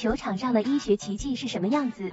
球场上的医学奇迹是什么样子？